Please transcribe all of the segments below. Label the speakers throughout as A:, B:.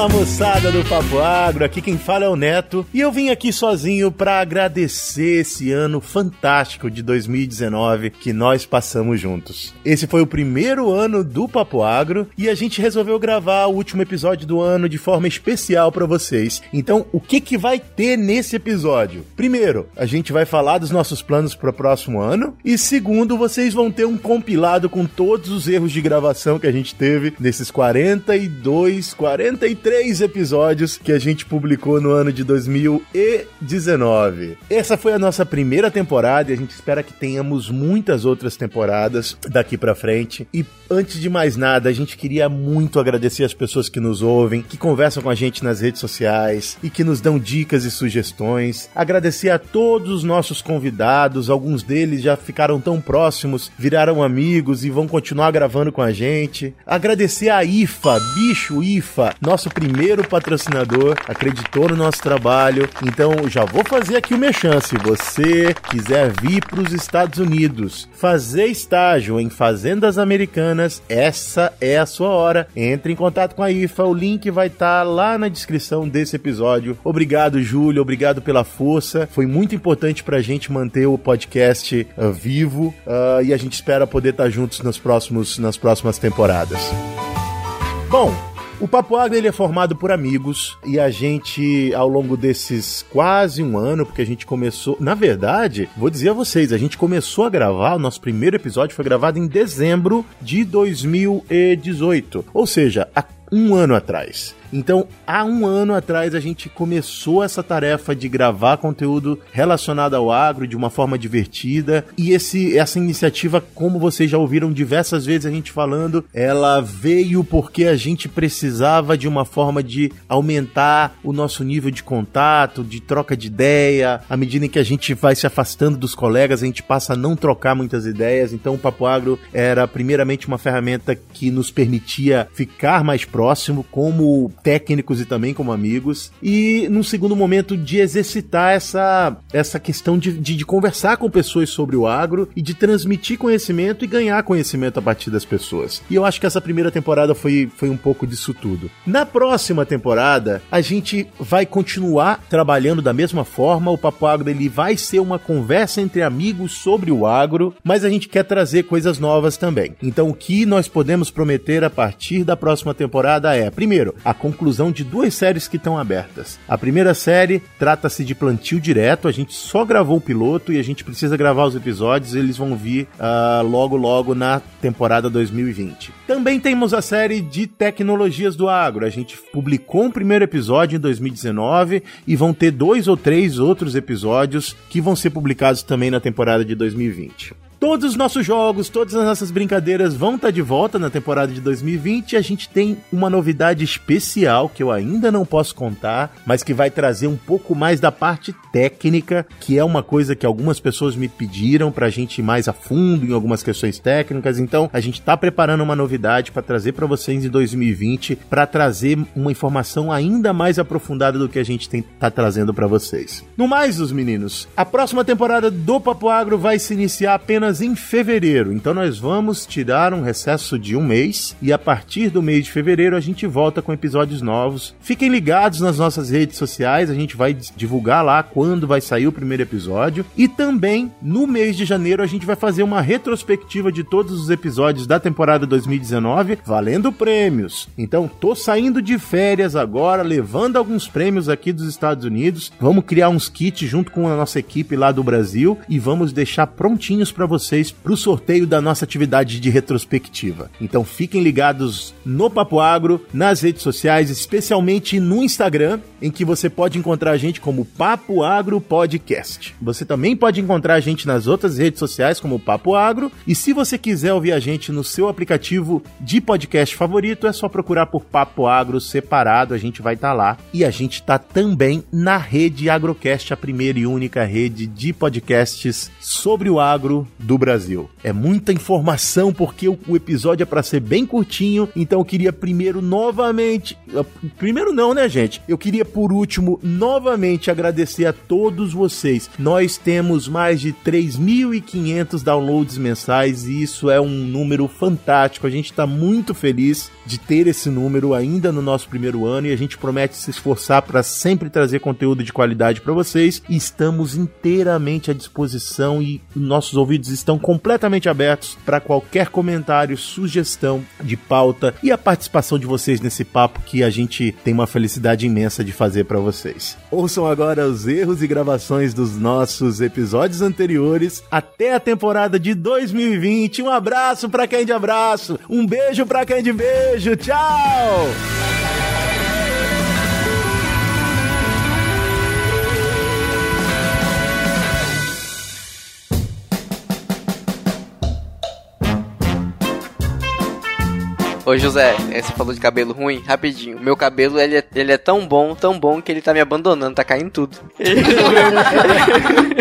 A: Fala moçada do Papo Agro, aqui quem fala é o Neto e eu vim aqui sozinho para agradecer esse ano fantástico de 2019 que nós passamos juntos. Esse foi o primeiro ano do Papo Agro e a gente resolveu gravar o último episódio do ano de forma especial para vocês. Então, o que que vai ter nesse episódio? Primeiro, a gente vai falar dos nossos planos para o próximo ano e segundo, vocês vão ter um compilado com todos os erros de gravação que a gente teve nesses 42, 43 três episódios que a gente publicou no ano de 2019. Essa foi a nossa primeira temporada e a gente espera que tenhamos muitas outras temporadas daqui para frente. E antes de mais nada, a gente queria muito agradecer as pessoas que nos ouvem, que conversam com a gente nas redes sociais e que nos dão dicas e sugestões. Agradecer a todos os nossos convidados, alguns deles já ficaram tão próximos, viraram amigos e vão continuar gravando com a gente. Agradecer a IFA, bicho IFA, nosso primeiro patrocinador, acreditou no nosso trabalho. Então já vou fazer aqui o mechan. Se você quiser vir para os Estados Unidos fazer estágio em fazendas americanas, essa é a sua hora. Entre em contato com a IFA, o link vai estar tá lá na descrição desse episódio. Obrigado, Júlio, obrigado pela força. Foi muito importante para a gente manter o podcast uh, vivo uh, e a gente espera poder estar tá juntos nos próximos, nas próximas temporadas. Bom, o Papo Agro ele é formado por amigos e a gente, ao longo desses quase um ano, porque a gente começou. Na verdade, vou dizer a vocês, a gente começou a gravar, o nosso primeiro episódio foi gravado em dezembro de 2018. Ou seja, há um ano atrás. Então, há um ano atrás, a gente começou essa tarefa de gravar conteúdo relacionado ao agro de uma forma divertida. E esse, essa iniciativa, como vocês já ouviram diversas vezes a gente falando, ela veio porque a gente precisava de uma forma de aumentar o nosso nível de contato, de troca de ideia. À medida em que a gente vai se afastando dos colegas, a gente passa a não trocar muitas ideias. Então, o Papo Agro era, primeiramente, uma ferramenta que nos permitia ficar mais próximo, como técnicos e também como amigos. E num segundo momento de exercitar essa, essa questão de, de, de, conversar com pessoas sobre o agro e de transmitir conhecimento e ganhar conhecimento a partir das pessoas. E eu acho que essa primeira temporada foi, foi um pouco disso tudo. Na próxima temporada, a gente vai continuar trabalhando da mesma forma. O Papo Agro ele vai ser uma conversa entre amigos sobre o agro, mas a gente quer trazer coisas novas também. Então, o que nós podemos prometer a partir da próxima temporada é, primeiro, a conclusão de duas séries que estão abertas. A primeira série trata-se de plantio direto, a gente só gravou o piloto e a gente precisa gravar os episódios, eles vão vir uh, logo logo na temporada 2020. Também temos a série de tecnologias do agro, a gente publicou um primeiro episódio em 2019 e vão ter dois ou três outros episódios que vão ser publicados também na temporada de 2020. Todos os nossos jogos, todas as nossas brincadeiras vão estar tá de volta na temporada de 2020 e a gente tem uma novidade especial que eu ainda não posso contar, mas que vai trazer um pouco mais da parte técnica, que é uma coisa que algumas pessoas me pediram pra gente ir mais a fundo em algumas questões técnicas. Então, a gente tá preparando uma novidade para trazer para vocês em 2020, para trazer uma informação ainda mais aprofundada do que a gente tem, tá trazendo para vocês. No mais, os meninos, a próxima temporada do Papo Agro vai se iniciar apenas apenas em fevereiro. Então nós vamos tirar um recesso de um mês e a partir do mês de fevereiro a gente volta com episódios novos. Fiquem ligados nas nossas redes sociais, a gente vai divulgar lá quando vai sair o primeiro episódio. E também no mês de janeiro a gente vai fazer uma retrospectiva de todos os episódios da temporada 2019, valendo prêmios. Então tô saindo de férias agora, levando alguns prêmios aqui dos Estados Unidos. Vamos criar uns kits junto com a nossa equipe lá do Brasil e vamos deixar prontinhos para vocês vocês para o sorteio da nossa atividade de retrospectiva. Então fiquem ligados no Papo Agro, nas redes sociais, especialmente no Instagram. em que você pode encontrar a gente como Papo Agro Podcast. Você também pode encontrar a gente nas outras redes sociais como Papo Agro. E se você quiser ouvir a gente no seu aplicativo de podcast favorito, é só procurar por Papo Agro separado, a gente vai estar tá lá. E a gente está também na rede Agrocast, a primeira e única rede de podcasts sobre o agro do Brasil. É muita informação porque o, episódio é para ser bem curtinho, então eu queria primeiro novamente, primeiro não, né, gente? Eu queria por último novamente agradecer a todos vocês. Nós temos mais de 3.500 downloads mensais e isso é um número fantástico. A gente está muito feliz de ter esse número ainda no nosso primeiro ano e a gente promete se esforçar para sempre trazer conteúdo de qualidade para vocês. Estamos inteiramente à disposição e nossos ouvidos estão completamente abertos para qualquer comentário, sugestão de pauta e a participação de vocês nesse papo que a gente tem uma felicidade imensa de fazer para vocês. Ouçam agora os erros e gravações dos nossos episódios anteriores até a temporada de 2020. Um abraço para quem de abraço, um beijo para quem de beijo. Tchau!
B: Ô José, você falou de cabelo ruim, rapidinho. Meu cabelo, ele é, ele é tão bom, tão bom que ele tá me abandonando, tá caindo tudo.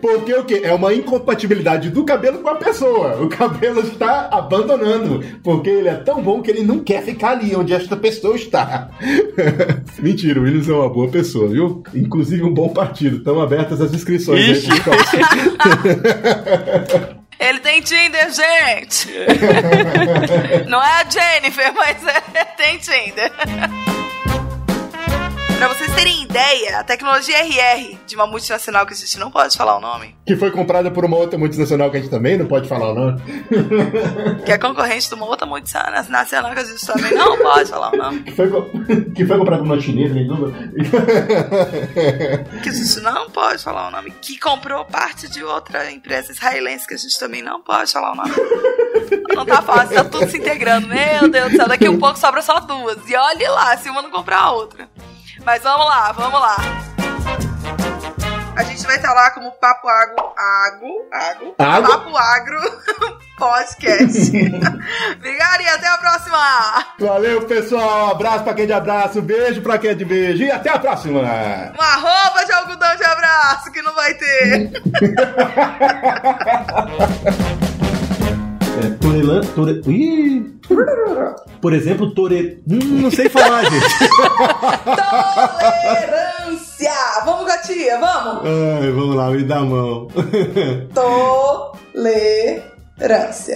A: Porque o quê? É uma incompatibilidade do cabelo com a pessoa. O cabelo está abandonando. Porque ele é tão bom que ele não quer ficar ali onde esta pessoa está. Mentira, o Willis é uma boa pessoa, viu? Inclusive um bom partido. Estão abertas as inscrições
C: Ixi. aí. Ele tem Tinder, gente! Não é a Jennifer, mas é, tem Tinder. Pra vocês terem ideia, a tecnologia RR de uma multinacional que a gente não pode falar o nome.
A: Que foi comprada por uma outra multinacional que a gente também não pode falar o nome.
C: Que é concorrente de uma outra multinacional que a gente também não pode falar o nome.
A: Que foi, que foi comprada por uma chinesa, nem dúvida.
C: Que a gente não pode falar o nome. Que comprou parte de outra empresa israelense que a gente também não pode falar o nome. Não tá fácil, tá tudo se integrando. Meu Deus do céu, daqui a um pouco sobra só duas. E olhe lá, se uma não comprar a outra. Mas vamos lá, vamos lá. A gente vai estar lá como Papo Agro, Agro, Agro,
A: Agro?
C: Papo Agro Podcast. Obrigada e até a próxima.
A: Valeu, pessoal. Abraço pra quem de abraço, beijo pra quem de beijo e até a próxima.
C: Uma roupa de algodão de abraço que não vai ter.
A: É, Torelan. Tore... Ih! Por exemplo, Tore. Hum, não sei falar, gente.
C: Tolerância. Vamos, gatinha, vamos.
A: Ai, vamos lá, me dá a mão.
C: Tolerância.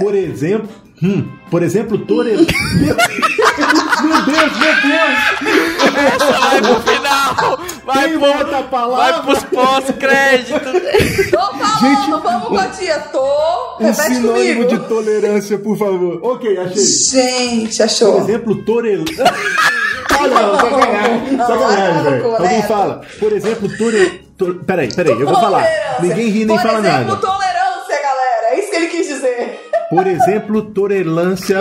A: Por exemplo. Hum, por exemplo, Tore. Meu Deus, meu Deus!
B: Essa vai pro final! Vai,
A: Quem
B: pro,
A: volta a palavra?
B: vai pros pós-créditos!
C: Tô falando,
A: Gente,
C: vamos, gatinha. Tô.
A: Um
C: Repete
A: sinônimo
C: comigo.
A: de tolerância, por favor. Ok, achei.
C: Gente,
A: Por
C: achou.
A: exemplo, Torel. Ah, não, sacanagem.
C: Não,
A: Sacanagem, velho. Alguém fala. Por exemplo, Torel. Tor... Peraí, peraí, eu vou falar. Ninguém ri nem
C: Por
A: fala
C: exemplo,
A: nada. Por exemplo, torelância.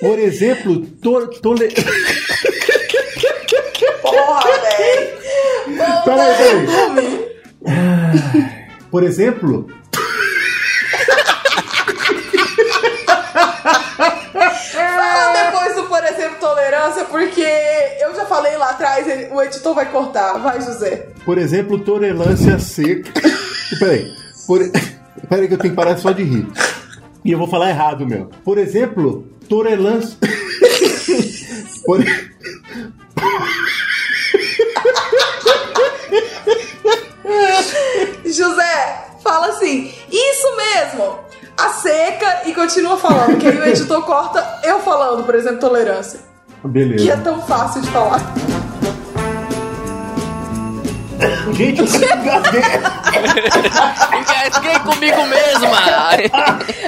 A: Por exemplo, to, tole...
C: Porra, velho.
A: Peraí. Por exemplo,
C: tolerância, porque eu já falei lá atrás, ele- o editor vai cortar. Vai, José.
A: por exemplo, torelância seca. Peraí. Por... Peraí que eu tenho que parar só de rir. E eu vou falar errado, meu. Por exemplo, torelância. Por...
C: José, fala assim, isso mesmo. A seca e continua falando, que aí o editor corta eu falando, por exemplo, tolerância. Que é
A: Beleza.
C: tão fácil de falar.
A: Gente, eu engasguei.
B: Engasguei comigo mesma!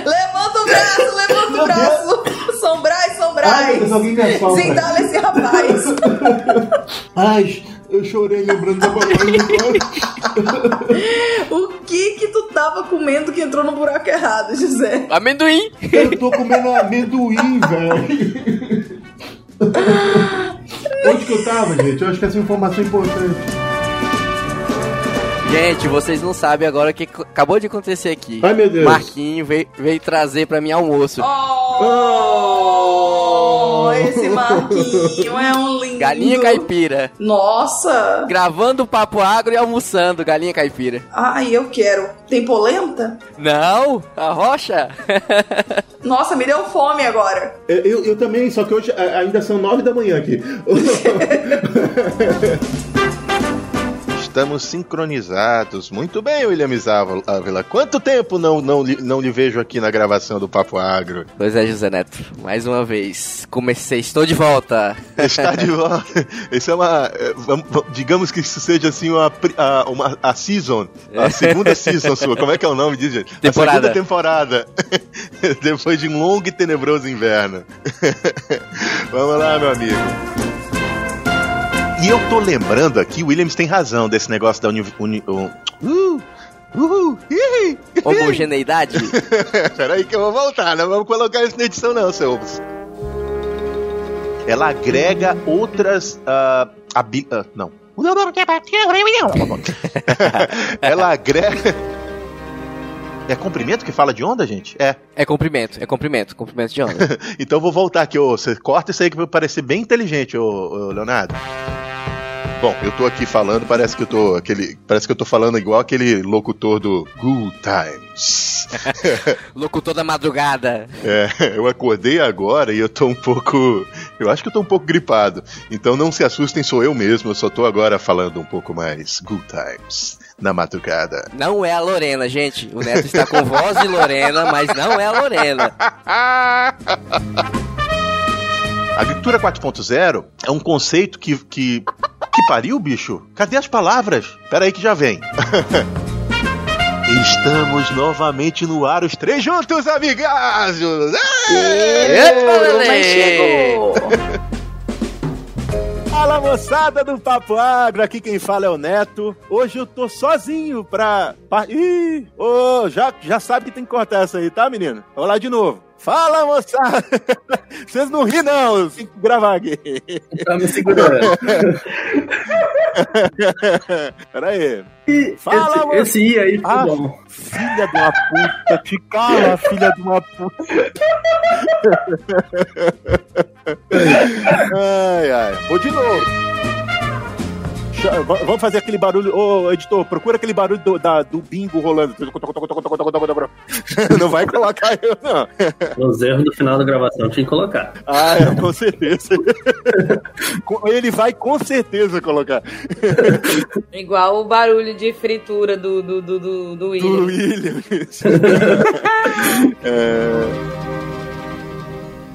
C: Levanta o braço, levanta o braço. São Braz, São
A: Ai,
C: Braz.
A: meu Deus, alguém me assalta.
C: Zindala esse rapaz.
A: Ai, eu chorei lembrando da palavra.
C: o que que tu tava comendo que entrou no buraco errado, José?
B: Amendoim!
D: Eu tô comendo amendoim, velho. Onde que eu tava, gente? Eu acho que essa informação é importante.
B: Gente, vocês não sabem agora o que acabou de acontecer aqui.
D: Ai, meu Deus.
B: Marquinho veio, veio trazer pra mim almoço.
C: Oh, esse Marquinho é um lindo.
B: Galinha caipira.
C: Nossa!
B: Gravando papo agro e almoçando galinha caipira.
C: Ai, eu quero. Tem polenta?
B: Não, a rocha.
C: Nossa, me deu fome agora.
D: Eu, eu, eu também, só que hoje ainda são nove da manhã aqui.
A: Estamos sincronizados. Muito bem, William Ávila. Quanto tempo não, não, lhe- não lhe vejo aqui na gravação do Papo Agro?
B: Pois é, José Neto. Mais uma vez. Comecei, estou de volta.
A: Está de volta. Isso é uma. é, digamos que isso seja assim uma, a, uma a season. A segunda season sua. Como é que é o nome disso, gente?
B: Temporada.
A: A segunda temporada. Depois de um longo e tenebroso inverno. Vamos lá, meu amigo. E eu tô lembrando aqui, o Williams tem razão desse negócio da uni... uni uh, uh, uh.
B: Homogeneidade.
A: Peraí que eu vou voltar, não vamos colocar isso na edição não, seus. Ela agrega outras ah, habi- ah, não. Ela agrega É comprimento que fala de onda, gente? É.
B: É comprimento, é comprimento, comprimento de onda.
A: Então vou voltar aqui, ô. Você corta isso aí que vai parecer bem inteligente, ô, ô, Leonardo. Bom, eu tô aqui falando, parece que eu tô aquele, parece que eu tô falando igual aquele locutor do Good Times.
B: Locutor da madrugada.
A: É, eu acordei agora e eu tô um pouco, eu acho que eu tô um pouco gripado. Então não se assustem, sou eu mesmo, eu só tô agora falando um pouco mais Good Times na madrugada.
B: Não é a Lorena, gente. O Neto está com voz de Lorena, mas não é a Lorena.
A: A agricultura 4.0 é um conceito que, que. Que pariu, bicho? Cadê as palavras? Pera aí que já vem. Estamos novamente no ar, os três juntos,
B: Lelê!
C: chegou!
D: Fala moçada do Papo Agro, aqui quem fala é o Neto. Hoje eu tô sozinho pra. pra... Ih, ô, já, já sabe que tem que cortar essa aí, tá, menino? Vamos lá de novo. Fala moçada! Vocês não ri, não, eu tenho que gravar aqui.
E: Tá me segurando.
D: Pera aí.
E: E
D: Fala,
E: esse, esse I aí
D: Ah.
E: bom.
D: Filha de uma puta, te cala, filha de uma puta. Ai, ai. Vou de novo. Vamos fazer aquele barulho. Ô, editor, procura aquele barulho do, da- do bingo rolando. Não vai colocar eu, não.
E: Os erros do final da gravação tinha que colocar.
D: Ah, é, com certeza. Ele vai com certeza colocar.
F: Igual o barulho de fritura do, do, do, do, do
D: Do
F: William.
D: William. É,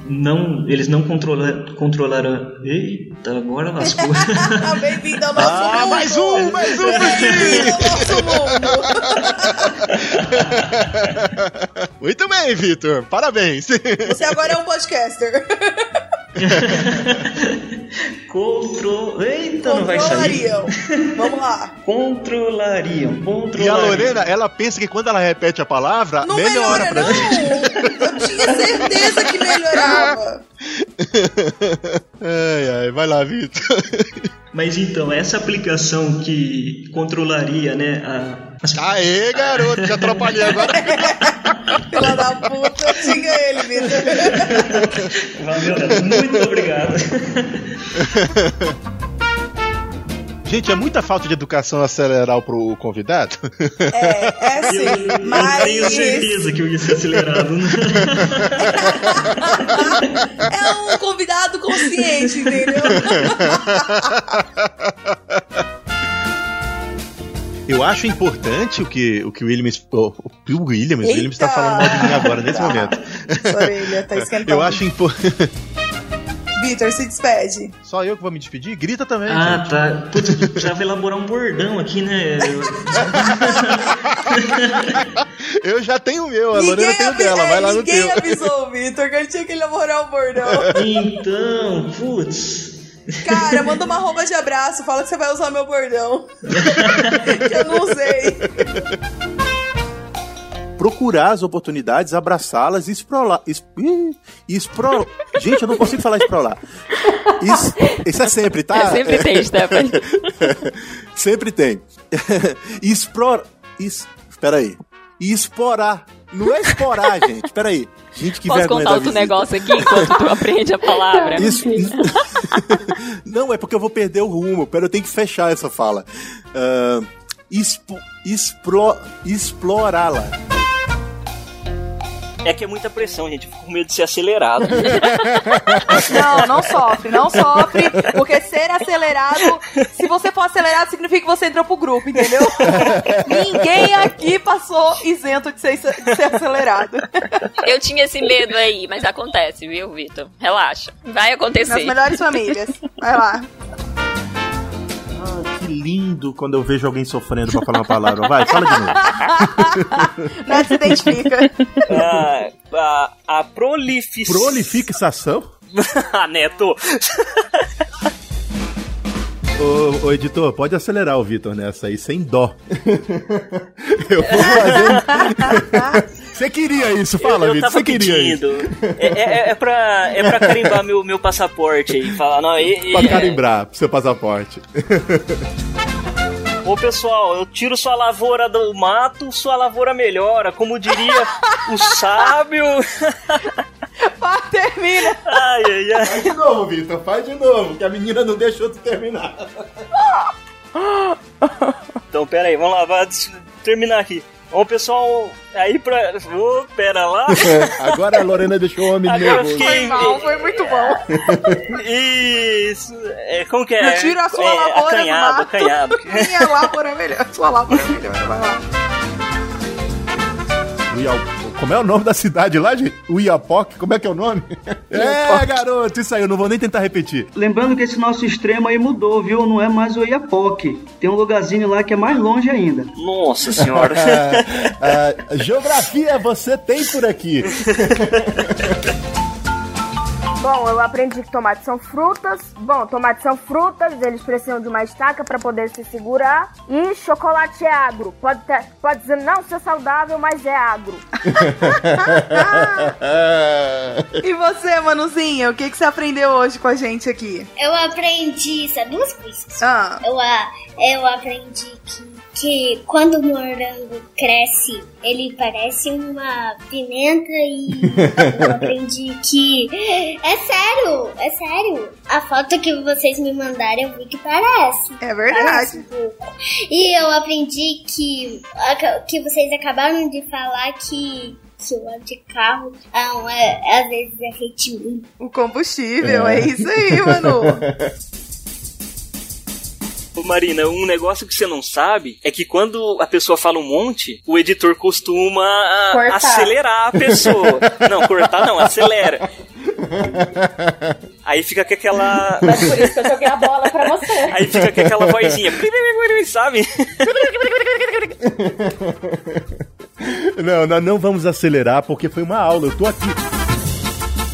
G: Não, eles não controla, controlaram. Eita, agora lascou.
C: Bem-vindo ao nosso
A: Ah,
C: mundo!
A: mais um, mais um
C: Bem-vindo ao nosso mundo!
A: Muito bem, Vitor. Parabéns.
C: Você agora é um podcaster.
G: Contro... Eita, não vai sair.
C: Controlariam. Vamos lá.
G: Controlariam,
A: E a
G: controlariam.
A: Lorena, ela pensa que quando ela repete a palavra,
C: Não
A: melhora
C: melhora,
A: pra
C: não.
A: gente.
C: Eu tinha certeza que melhorava.
A: Ai, ai, vai lá, Vitor.
G: Mas então, essa aplicação que controlaria, né, a...
A: Aê, garoto, te atrapalhei agora.
C: Filha da puta, xinga ele, Vitor.
G: Valeu. Muito obrigado.
A: Gente, é muita falta de educação acelerar pro convidado.
C: É, é sim.
G: eu
C: Mas
G: tenho certeza que eu ia ser acelerado. né?
C: é um convidado consciente, entendeu?
A: Eu acho importante o que o que o Williams, o, o Williams, o Williams está falando mal de mim agora nesse momento.
C: Sua orelha tá esquentando.
A: Eu acho importante.
C: Vitor, se despede.
A: Só eu que vou me despedir? Grita também.
G: Ah,
A: gente.
G: tá. Putz, precisava elaborar um bordão aqui, né?
A: Eu já tenho o meu, a Lorena tem o dela,
C: é,
A: vai lá no
C: ninguém
A: teu.
C: avisou o Vitor que ele tinha que elaborar o bordão.
G: Então, putz.
H: Cara, manda uma roupa de abraço, fala que você vai usar meu bordão. que eu não usei.
A: Procurar as oportunidades, abraçá-las e esprolar. Espro, gente, eu não consigo falar esprolar. Isso, isso é sempre, tá?
I: É, sempre tem, Stephanie.
A: sempre tem. Espro, es, espera aí. Esporar. Não é esporar, gente. Espera aí. Gente, que
I: Posso
A: vergonha
I: contar outro
A: visita.
I: negócio aqui enquanto tu aprende a palavra?
A: Isso, isso- Não, é porque eu vou perder o rumo. Pera, eu tenho que fechar essa fala. Ah, expo- explo- explorá-la.
G: É que é muita pressão, gente. Fico com medo de ser acelerado.
H: Não, não sofre, não sofre, porque ser acelerado, se você for acelerado, significa que você entrou pro grupo, entendeu? Ninguém aqui passou isento de ser, de ser acelerado.
I: Eu tinha esse medo aí, mas acontece, viu, Vitor? Relaxa. Vai acontecer.
H: Nas melhores famílias. Vai lá.
A: Ah, lindo quando eu vejo alguém sofrendo pra falar uma palavra. Vai, fala de novo.
H: Não se identifica.
G: Ah, a, a prolifis...
A: Prolifixação?
G: ah, Neto.
A: Ô, ô, editor, pode acelerar o Vitor nessa aí, sem dó. eu vou fazer. Você queria isso? Fala,
G: eu, eu
A: Vitor. Você queria isso?
G: pedindo. É, é, é, pra, é pra carimbar meu, meu passaporte aí. Falar, não, e, e-
A: Pra carimbrar pro seu passaporte.
G: Ô pessoal, eu tiro sua lavoura do mato, sua lavoura melhora. Como diria o sábio.
H: Vai, termina.
G: Ai, ai, ai.
A: Faz de novo, Vitor, faz de novo, que a menina não deixou tu terminar.
G: Então, pera aí, vamos lá, vai terminar aqui. Ô pessoal, aí pra. Ô, pera lá.
A: Agora a Lorena deixou o homem
G: Agora
A: nervoso.
G: fiquei.
H: Foi mal, foi muito bom.
G: Isso. É, como que é?
H: Eu tiro a sua
G: é,
H: lavoura do
G: acanhado,
H: mato.
G: acanhado.
H: Minha lavoura é melhor. Sua lavoura é melhor. Vai lá.
A: Como é o nome da cidade lá, gente? Uiapoque? Como é que é o nome? É, garoto, isso aí, eu não vou nem tentar repetir.
J: Lembrando que esse nosso extremo aí mudou, viu? Não é mais o Iapoque. Tem um lugarzinho lá que é mais longe ainda.
G: Nossa senhora.
A: Ah, ah, geografia você tem por aqui.
K: Bom, eu aprendi que tomates são frutas. Bom, tomates são frutas, eles precisam de uma estaca para poder se segurar. E chocolate é agro. Pode, ter, pode dizer não ser saudável, mas é agro.
H: E você, Manuzinha, o que, que você aprendeu hoje com a gente aqui?
L: Eu aprendi, sabe duas coisas.
H: Ah.
L: Eu, a- eu aprendi que, que quando o morango cresce, ele parece uma pimenta e eu aprendi que. É sério, é sério. A foto que vocês me mandaram eu vi que parece.
H: É verdade.
L: Parece um pouco. E eu aprendi que, que vocês acabaram de falar que. Que o óleo de carro ah, é, às vezes é retinho.
H: O combustível, é isso aí, Manu.
G: Ô, Marina, um negócio que você não sabe é que quando a pessoa fala um monte, o editor costuma
M: Cortar.
G: acelerar a pessoa. não, cortar não, acelera. Aí fica com aquela.
M: Mas por isso que eu joguei a bola pra você.
G: Aí fica com aquela vozinha, sabe?
A: Não, nós não vamos acelerar porque foi uma aula. Eu tô aqui.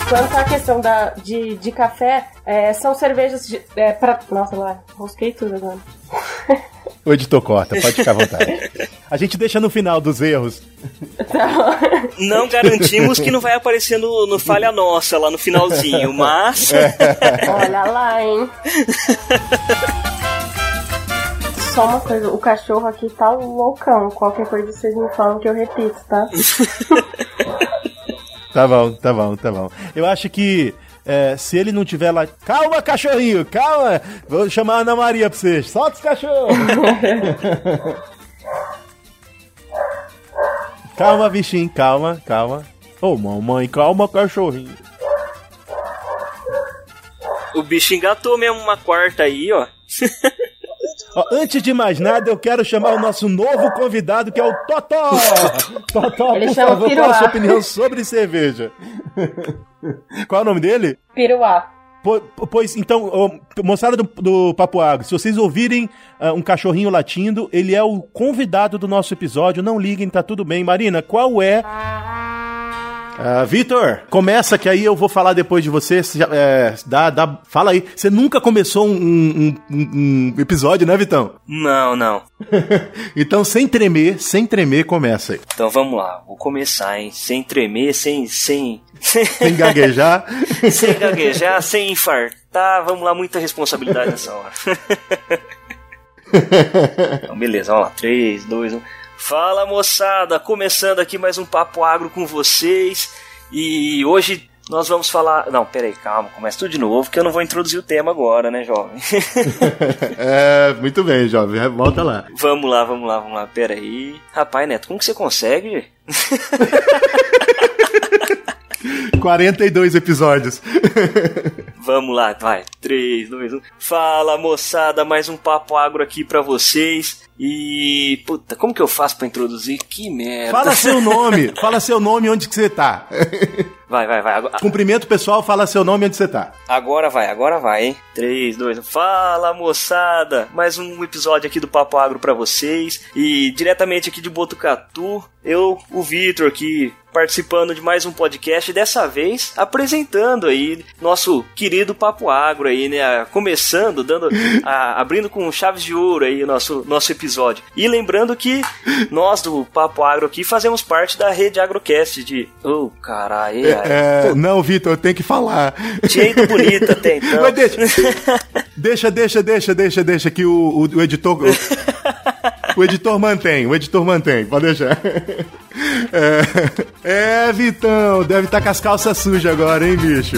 M: Quanto à questão da, de, de café, é, são cervejas de, é, pra... Nossa, lá, rosquei tudo agora.
A: O editor corta, pode ficar à vontade. A gente deixa no final dos erros.
G: Não garantimos que não vai aparecer no, no Falha Nossa lá no finalzinho, mas.
M: Olha lá, hein? Só uma coisa, o cachorro aqui tá loucão. Qualquer coisa vocês me falam que eu repito, tá?
A: Tá bom, tá bom, tá bom. Eu acho que é, se ele não tiver lá. Calma, cachorrinho, calma! Vou chamar a Ana Maria pra vocês. Solta os cachorros! calma, bichinho, calma, calma. Ô, mamãe, calma, cachorrinho.
G: O bicho engatou mesmo uma quarta aí, ó.
A: Ó, antes de mais nada, eu quero chamar o nosso novo convidado, que é o Totó! Totó,
M: Ele
A: por favor, qual a sua opinião sobre cerveja? qual é o nome dele?
M: Piruá.
A: Po- Pois, então, moçada do, do Papo Agro, se vocês ouvirem ah, um cachorrinho latindo, ele é o convidado do nosso episódio. Não liguem, tá tudo bem. Marina, qual é Ah, Vitor, começa que aí eu vou falar depois de você. Você já- é, dá, dá, fala aí. Você nunca começou um, um- um- um episódio, né, Vitão?
G: Não, não.
A: Então, sem tremer, sem tremer, começa aí.
G: Então vamos lá, vou começar, hein? Sem tremer, sem. sem.
A: Sem gaguejar.
G: sem gaguejar, sem infartar. Vamos lá, muita responsabilidade nessa hora. então, beleza, vamos lá. 3, 2, 1. Fala moçada, começando aqui mais um Papo Agro com vocês. E hoje nós vamos falar. Não, peraí, calma, começa tudo de novo, que eu não vou introduzir o tema agora, né, jovem?
A: É, muito bem, jovem. Volta lá.
G: vamos lá, vamos lá, vamos lá, peraí. Rapaz, Neto, como que você consegue?
A: 42 episódios.
G: Vamos lá, vai. 3, 2, 1. Fala moçada, mais um papo agro aqui pra vocês. E. Puta, como que eu faço pra introduzir? Que merda.
A: Fala seu nome. Fala seu nome onde que você tá.
G: Vai, vai, vai. Agora,
A: Cumprimento pessoal, fala seu nome e onde você tá.
G: agora vai, agora vai, hein? 3, 2, 1. Fala moçada, mais um episódio aqui do Papo Agro pra vocês. E diretamente aqui de Botucatu, eu, o Vitor aqui. Participando de mais um podcast, dessa vez apresentando aí nosso querido Papo Agro aí, né? Começando, dando, a- abrindo com chaves de ouro aí o nosso, nosso episódio. E lembrando que nós do Papo Agro aqui fazemos parte da rede Agrocast de. Oh, caralho,
A: É, não, Vitor, eu tenho que falar.
G: Tinha ido bonita até então.
A: Mas deixa, deixa, deixa, deixa, deixa, deixa que o, o, o editor. O, editor mantém, o editor mantém, pode deixar. É, é Vitão, deve estar com as calças sujas agora, hein, bicho?